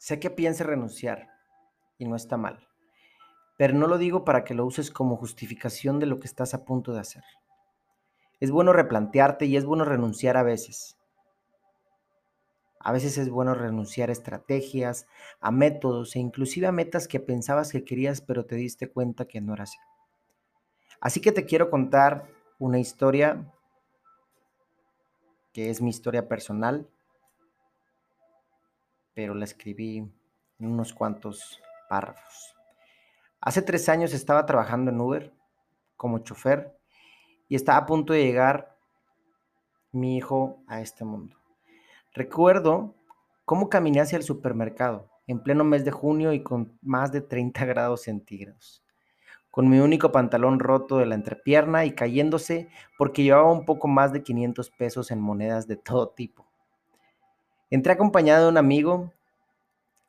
Sé que pienses renunciar y no está mal, pero no lo digo para que lo uses como justificación de lo que estás a punto de hacer. Es bueno replantearte y es bueno renunciar a veces. A veces es bueno renunciar a estrategias, a métodos e inclusive a metas que pensabas que querías pero te diste cuenta que no era así. Así que te quiero contar una historia que es mi historia personal pero la escribí en unos cuantos párrafos. Hace tres años estaba trabajando en Uber como chofer y estaba a punto de llegar mi hijo a este mundo. Recuerdo cómo caminé hacia el supermercado en pleno mes de junio y con más de 30 grados centígrados, con mi único pantalón roto de la entrepierna y cayéndose porque llevaba un poco más de 500 pesos en monedas de todo tipo. Entré acompañado de un amigo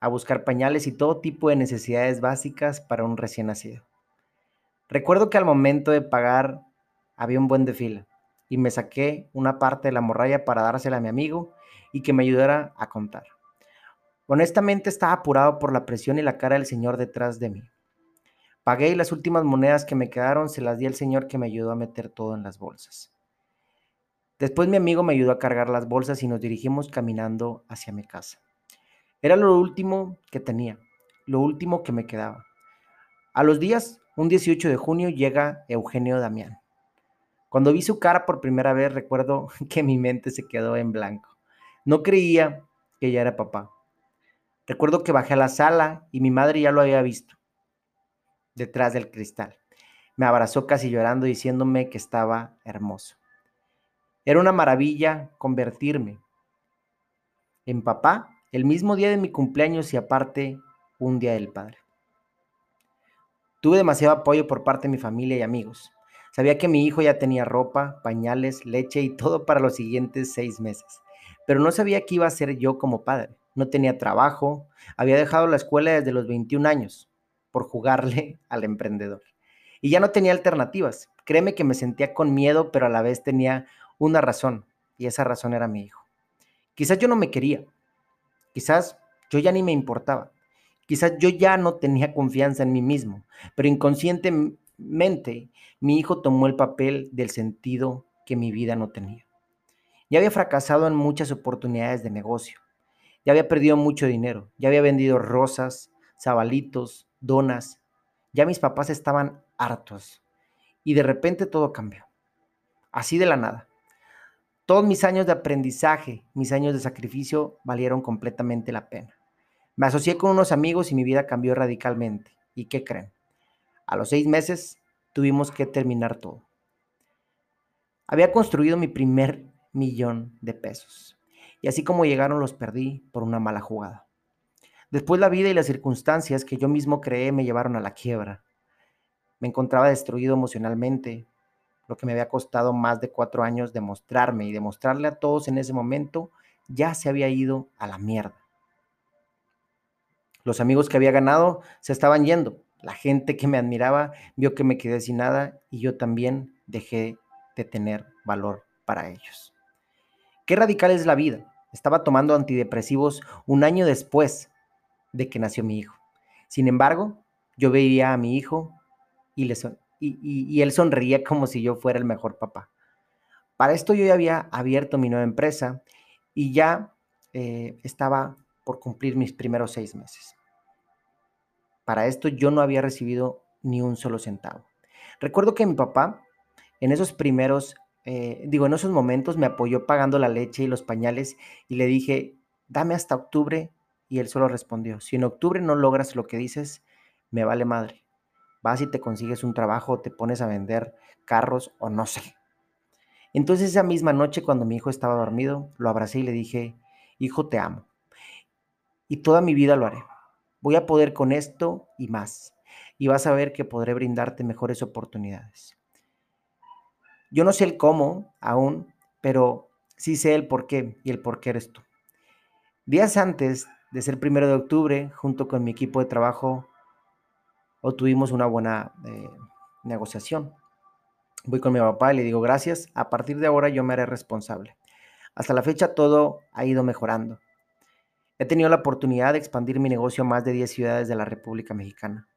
a buscar pañales y todo tipo de necesidades básicas para un recién nacido. Recuerdo que al momento de pagar había un buen desfile y me saqué una parte de la morralla para dársela a mi amigo y que me ayudara a contar. Honestamente estaba apurado por la presión y la cara del señor detrás de mí. Pagué y las últimas monedas que me quedaron se las di al señor que me ayudó a meter todo en las bolsas. Después mi amigo me ayudó a cargar las bolsas y nos dirigimos caminando hacia mi casa. Era lo último que tenía, lo último que me quedaba. A los días, un 18 de junio, llega Eugenio Damián. Cuando vi su cara por primera vez, recuerdo que mi mente se quedó en blanco. No creía que ya era papá. Recuerdo que bajé a la sala y mi madre ya lo había visto, detrás del cristal. Me abrazó casi llorando diciéndome que estaba hermoso. Era una maravilla convertirme en papá el mismo día de mi cumpleaños y aparte un día del padre. Tuve demasiado apoyo por parte de mi familia y amigos. Sabía que mi hijo ya tenía ropa, pañales, leche y todo para los siguientes seis meses, pero no sabía qué iba a ser yo como padre. No tenía trabajo, había dejado la escuela desde los 21 años por jugarle al emprendedor. Y ya no tenía alternativas. Créeme que me sentía con miedo, pero a la vez tenía una razón, y esa razón era mi hijo. Quizás yo no me quería, quizás yo ya ni me importaba, quizás yo ya no tenía confianza en mí mismo, pero inconscientemente mi hijo tomó el papel del sentido que mi vida no tenía. Ya había fracasado en muchas oportunidades de negocio, ya había perdido mucho dinero, ya había vendido rosas, zabalitos, donas, ya mis papás estaban hartos y de repente todo cambió, así de la nada. Todos mis años de aprendizaje, mis años de sacrificio valieron completamente la pena. Me asocié con unos amigos y mi vida cambió radicalmente. ¿Y qué creen? A los seis meses tuvimos que terminar todo. Había construido mi primer millón de pesos. Y así como llegaron los perdí por una mala jugada. Después la vida y las circunstancias que yo mismo creé me llevaron a la quiebra. Me encontraba destruido emocionalmente, lo que me había costado más de cuatro años demostrarme y demostrarle a todos en ese momento, ya se había ido a la mierda. Los amigos que había ganado se estaban yendo. La gente que me admiraba vio que me quedé sin nada y yo también dejé de tener valor para ellos. Qué radical es la vida. Estaba tomando antidepresivos un año después de que nació mi hijo. Sin embargo, yo veía a mi hijo y le, y, él sonreía como si yo fuera el mejor papá. Para esto yo ya había abierto mi nueva empresa y ya eh, estaba por cumplir mis primeros seis meses. Para esto yo no había recibido ni un solo centavo. Recuerdo que mi papá en esos primeros, eh, digo, en esos momentos me apoyó pagando la leche y los pañales y le dije, dame hasta octubre y él solo respondió, si en octubre no logras lo que dices, me vale madre vas y te consigues un trabajo, te pones a vender carros o no sé. Entonces esa misma noche cuando mi hijo estaba dormido, lo abracé y le dije, hijo, te amo. Y toda mi vida lo haré. Voy a poder con esto y más. Y vas a ver que podré brindarte mejores oportunidades. Yo no sé el cómo aún, pero sí sé el por qué y el por qué eres tú. Días antes de ser primero de octubre, junto con mi equipo de trabajo, o tuvimos una buena eh, negociación. Voy con mi papá y le digo, gracias, a partir de ahora yo me haré responsable. Hasta la fecha todo ha ido mejorando. He tenido la oportunidad de expandir mi negocio a más de 10 ciudades de la República Mexicana.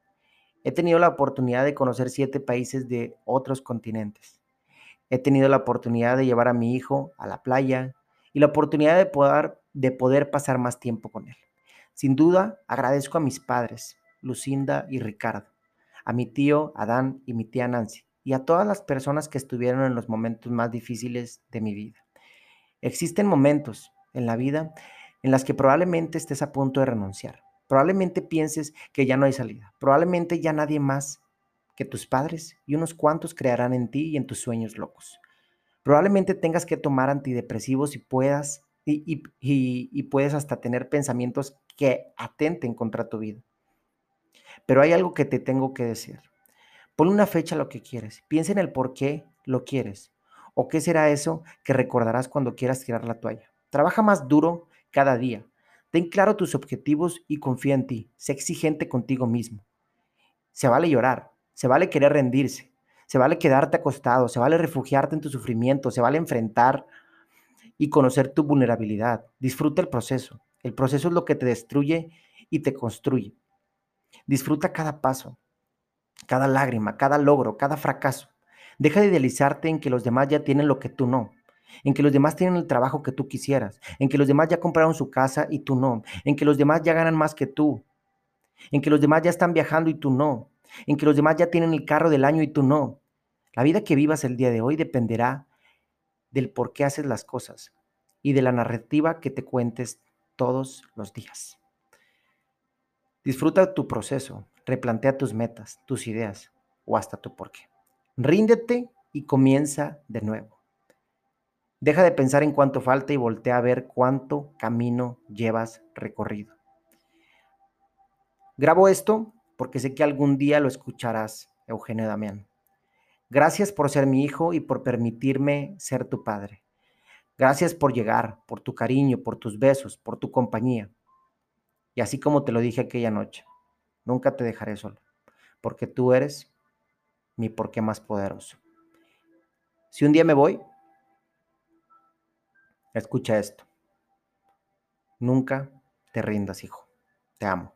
He tenido la oportunidad de conocer siete países de otros continentes. He tenido la oportunidad de llevar a mi hijo a la playa y la oportunidad de poder, de poder pasar más tiempo con él. Sin duda, agradezco a mis padres, Lucinda y Ricardo, a mi tío Adán y mi tía Nancy, y a todas las personas que estuvieron en los momentos más difíciles de mi vida. Existen momentos en la vida en las que probablemente estés a punto de renunciar. Probablemente pienses que ya no hay salida. Probablemente ya nadie más que tus padres y unos cuantos crearán en ti y en tus sueños locos. Probablemente tengas que tomar antidepresivos y puedas y, y, puedes hasta tener pensamientos que atenten contra tu vida. Pero hay algo que te tengo que decir. Pon una fecha a lo que quieres. Piensa en el por qué lo quieres. ¿O qué será eso que recordarás cuando quieras tirar la toalla? Trabaja más duro cada día. Ten claro tus objetivos y confía en ti. Sé exigente contigo mismo. Se vale llorar, se vale querer rendirse, se vale quedarte acostado, se vale refugiarte en tu sufrimiento, se vale enfrentar y conocer tu vulnerabilidad. Disfruta el proceso. El proceso es lo que te destruye y te construye. Disfruta cada paso, cada lágrima, cada logro, cada fracaso. Deja de idealizarte en que los demás ya tienen lo que tú no, en que los demás tienen el trabajo que tú quisieras, en que los demás ya compraron su casa y tú no, en que los demás ya ganan más que tú, en que los demás ya están viajando y tú no, en que los demás ya tienen el carro del año y tú no. La vida que vivas el día de hoy dependerá del por qué haces las cosas y de la narrativa que te cuentes todos los días. Disfruta tu proceso, replantea tus metas, tus ideas o hasta tu porqué. Ríndete y comienza de nuevo. Deja de pensar en cuánto falta y voltea a ver cuánto camino llevas recorrido. Grabo esto porque sé que algún día lo escucharás, Eugenio Damián. Gracias por ser mi hijo y por permitirme ser tu padre. Gracias por llegar, por tu cariño, por tus besos, por tu compañía. Y así como te lo dije aquella noche, nunca te dejaré solo, porque tú eres mi porqué más poderoso. Si un día me voy, escucha esto. Nunca te rindas, hijo. Te amo.